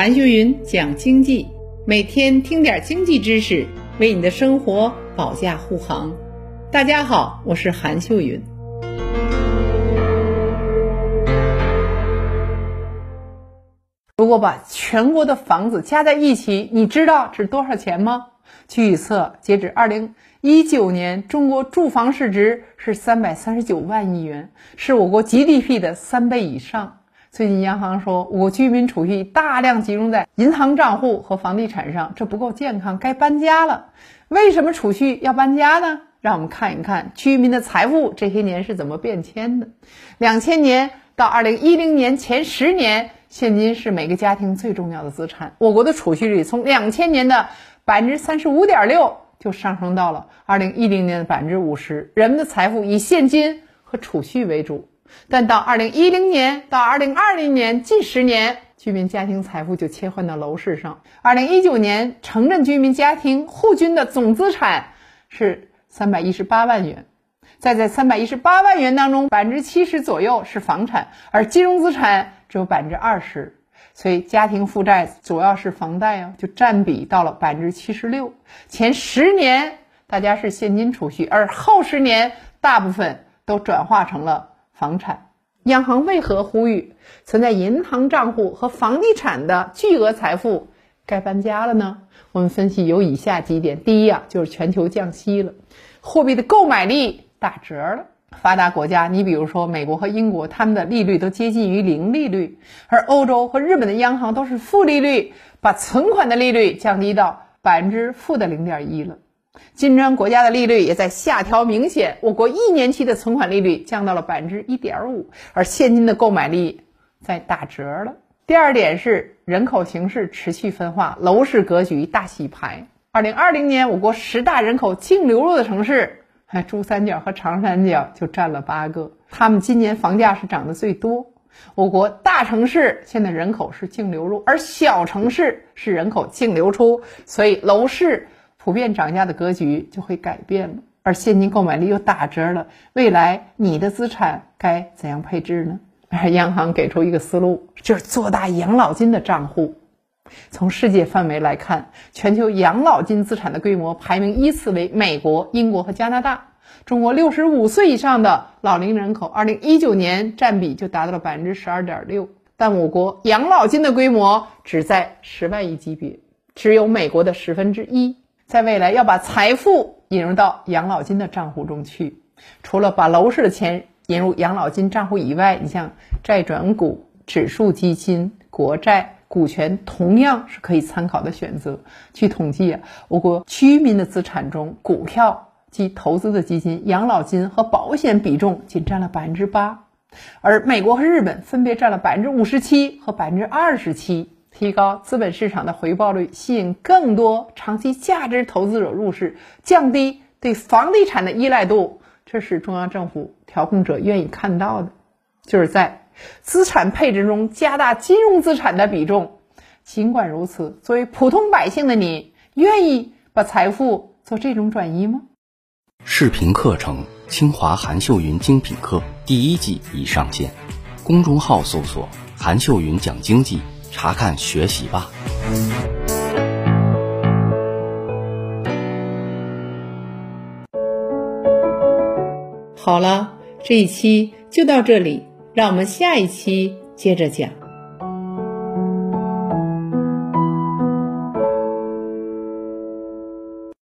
韩秀云讲经济，每天听点经济知识，为你的生活保驾护航。大家好，我是韩秀云。如果把全国的房子加在一起，你知道值多少钱吗？据预测，截止二零一九年，中国住房市值是三百三十九万亿元，是我国 GDP 的三倍以上。最近央行说，我国居民储蓄大量集中在银行账户和房地产上，这不够健康，该搬家了。为什么储蓄要搬家呢？让我们看一看居民的财富这些年是怎么变迁的。两千年到二零一零年前十年，现金是每个家庭最重要的资产。我国的储蓄率从两千年的百分之三十五点六就上升到了二零一零年的百分之五十。人们的财富以现金和储蓄为主，但到二零一零年到二零二零年近十年，居民家庭财富就切换到楼市上。二零一九年，城镇居民家庭户均的总资产是。三百一十八万元，在这三百一十八万元当中，百分之七十左右是房产，而金融资产只有百分之二十，所以家庭负债主要是房贷啊，就占比到了百分之七十六。前十年大家是现金储蓄，而后十年大部分都转化成了房产。央行为何呼吁存在银行账户和房地产的巨额财富该搬家了呢？我们分析有以下几点：第一啊，就是全球降息了，货币的购买力打折了。发达国家，你比如说美国和英国，他们的利率都接近于零利率，而欧洲和日本的央行都是负利率，把存款的利率降低到百分之负的零点一了。金砖国家的利率也在下调明显，我国一年期的存款利率降到了百分之一点五，而现金的购买力在打折了。第二点是人口形势持续分化，楼市格局大洗牌。二零二零年，我国十大人口净流入的城市，哎珠三角和长三角就占了八个。他们今年房价是涨得最多。我国大城市现在人口是净流入，而小城市是人口净流出，所以楼市普遍涨价的格局就会改变了。而现金购买力又打折了，未来你的资产该怎样配置呢？而央行给出一个思路，就是做大养老金的账户。从世界范围来看，全球养老金资产的规模排名依次为美国、英国和加拿大。中国六十五岁以上的老龄人口，二零一九年占比就达到了百分之十二点六。但我国养老金的规模只在十万亿级别，只有美国的十分之一。在未来要把财富引入到养老金的账户中去，除了把楼市的钱。引入养老金账户以外，你像债转股、指数基金、国债、股权，同样是可以参考的选择。据统计啊，我国居民的资产中，股票及投资的基金、养老金和保险比重仅占了百分之八，而美国和日本分别占了百分之五十七和百分之二十七。提高资本市场的回报率，吸引更多长期价值投资者入市，降低对房地产的依赖度。这是中央政府调控者愿意看到的，就是在资产配置中加大金融资产的比重。尽管如此，作为普通百姓的你，愿意把财富做这种转移吗？视频课程《清华韩秀云精品课》第一季已上线，公众号搜索“韩秀云讲经济”，查看学习吧。好了，这一期就到这里，让我们下一期接着讲。